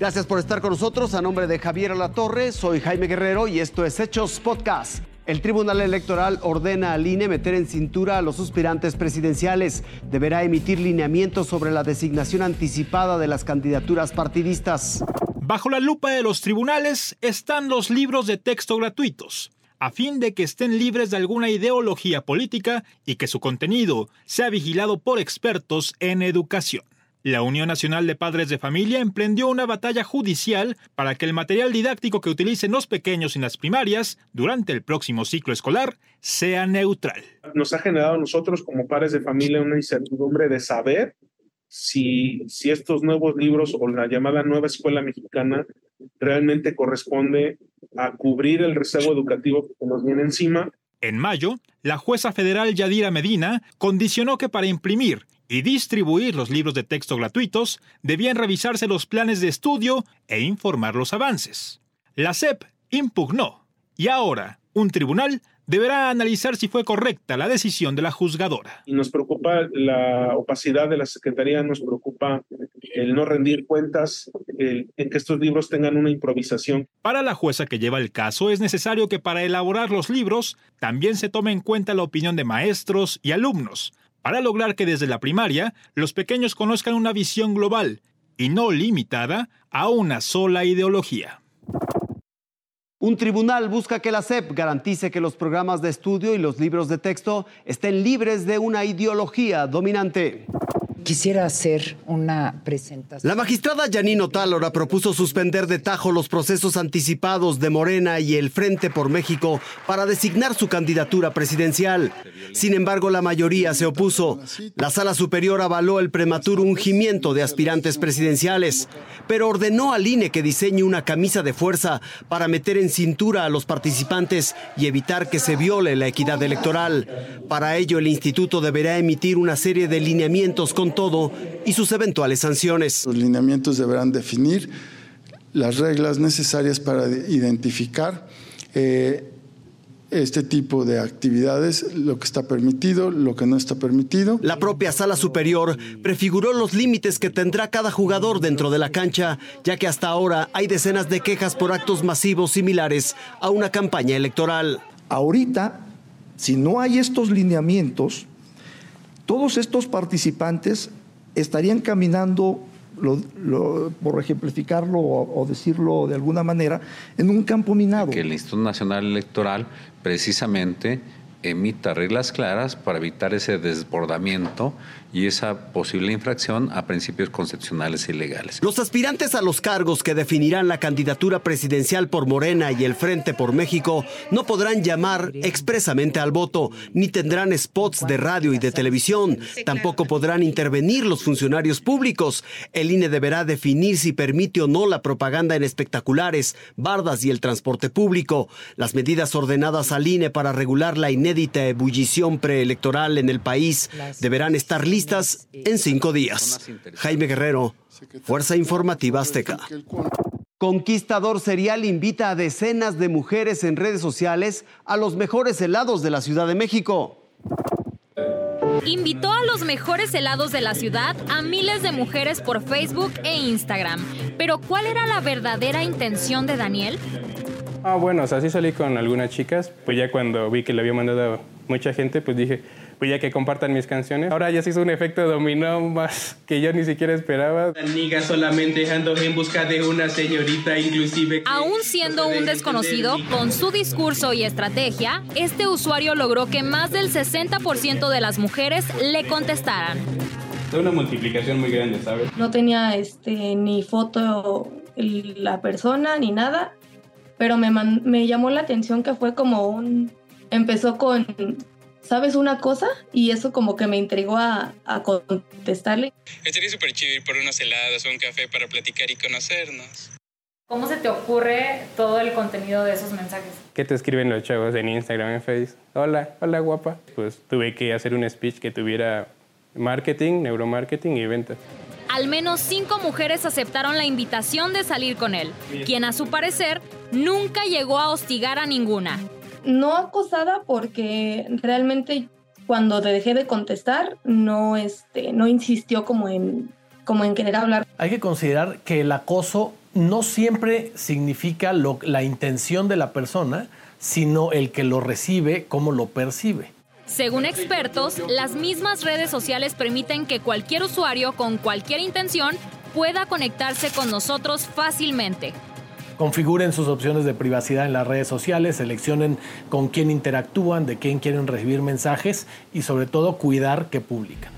Gracias por estar con nosotros. A nombre de Javier Alatorre, soy Jaime Guerrero y esto es Hechos Podcast. El Tribunal Electoral ordena al INE meter en cintura a los aspirantes presidenciales. Deberá emitir lineamientos sobre la designación anticipada de las candidaturas partidistas. Bajo la lupa de los tribunales están los libros de texto gratuitos, a fin de que estén libres de alguna ideología política y que su contenido sea vigilado por expertos en educación. La Unión Nacional de Padres de Familia emprendió una batalla judicial para que el material didáctico que utilicen los pequeños en las primarias durante el próximo ciclo escolar sea neutral. Nos ha generado a nosotros como padres de familia una incertidumbre de saber si, si estos nuevos libros o la llamada nueva escuela mexicana realmente corresponde a cubrir el rezago educativo que nos viene encima. En mayo, la jueza federal Yadira Medina condicionó que para imprimir y distribuir los libros de texto gratuitos, debían revisarse los planes de estudio e informar los avances. La SEP impugnó y ahora un tribunal deberá analizar si fue correcta la decisión de la juzgadora. Y nos preocupa la opacidad de la Secretaría, nos preocupa el no rendir cuentas, en que estos libros tengan una improvisación. Para la jueza que lleva el caso es necesario que para elaborar los libros también se tome en cuenta la opinión de maestros y alumnos, para lograr que desde la primaria los pequeños conozcan una visión global y no limitada a una sola ideología. Un tribunal busca que la SEP garantice que los programas de estudio y los libros de texto estén libres de una ideología dominante. Quisiera hacer una presentación. La magistrada Janino Talora propuso suspender de tajo los procesos anticipados de Morena y el Frente por México para designar su candidatura presidencial. Sin embargo, la mayoría se opuso. La sala superior avaló el prematuro ungimiento de aspirantes presidenciales, pero ordenó al INE que diseñe una camisa de fuerza para meter en cintura a los participantes y evitar que se viole la equidad electoral. Para ello, el instituto deberá emitir una serie de lineamientos con todo y sus eventuales sanciones. Los lineamientos deberán definir las reglas necesarias para identificar eh, este tipo de actividades, lo que está permitido, lo que no está permitido. La propia sala superior prefiguró los límites que tendrá cada jugador dentro de la cancha, ya que hasta ahora hay decenas de quejas por actos masivos similares a una campaña electoral. Ahorita, si no hay estos lineamientos, todos estos participantes estarían caminando, por ejemplificarlo o, decirlo de alguna manera, en un campo minado. Que el Instituto Nacional Electoral precisamente emita reglas claras para evitar ese desbordamiento y esa posible infracción a principios constitucionales y legales. Los aspirantes a los cargos que definirán la candidatura presidencial por Morena y el Frente por México no podrán llamar expresamente al voto, ni tendrán spots de radio y de televisión. Tampoco podrán intervenir los funcionarios públicos. El INE deberá definir si permite o no la propaganda en espectaculares, bardas y el transporte público. Las medidas ordenadas al INE para regular la inédita ebullición preelectoral en el país deberán estar listas en cinco días. Jaime Guerrero, Fuerza Informativa Azteca. Conquistador Serial invita a decenas de mujeres en redes sociales a los mejores helados de la Ciudad de México. Invitó a los mejores helados de la ciudad a miles de mujeres por Facebook e Instagram. Pero ¿cuál era la verdadera intención de Daniel? Ah, bueno, o sea, sí salí con algunas chicas, pues ya cuando vi que le había mandado mucha gente, pues dije, pues ya que compartan mis canciones. Ahora ya se hizo un efecto dominó más que yo ni siquiera esperaba. Niga solamente ando en busca de una señorita, inclusive. Aún siendo un desconocido, con su discurso y estrategia, este usuario logró que más del 60% de las mujeres le contestaran. Fue una multiplicación muy grande, ¿sabes? No tenía este, ni foto la persona ni nada, pero me, me llamó la atención que fue como un... Empezó con ¿sabes una cosa? Y eso como que me intrigó a, contestarle. Estaría súper chido ir por unos helados o un café para platicar y conocernos. ¿Cómo se te ocurre todo el contenido de esos mensajes? ¿Qué te escriben los chavos en Instagram, en Facebook? Hola, hola guapa. Pues tuve que hacer un speech que tuviera marketing, neuromarketing y ventas. Al menos cinco mujeres aceptaron la invitación de salir con él, quien a su parecer nunca llegó a hostigar a ninguna no acosada porque realmente cuando te dejé de contestar no este no insistió como en como en querer hablar. Hay que considerar que el acoso no siempre significa la intención de la persona, sino el que lo recibe, cómo lo percibe. Según expertos, las mismas redes sociales permiten que cualquier usuario con cualquier intención pueda conectarse con nosotros fácilmente. Configuren sus opciones de privacidad en las redes sociales, seleccionen con quién interactúan, de quién quieren recibir mensajes y sobre todo cuidar que publican.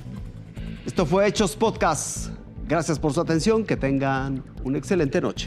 Esto fue Hechos Podcast. Gracias por su atención, que tengan una excelente noche.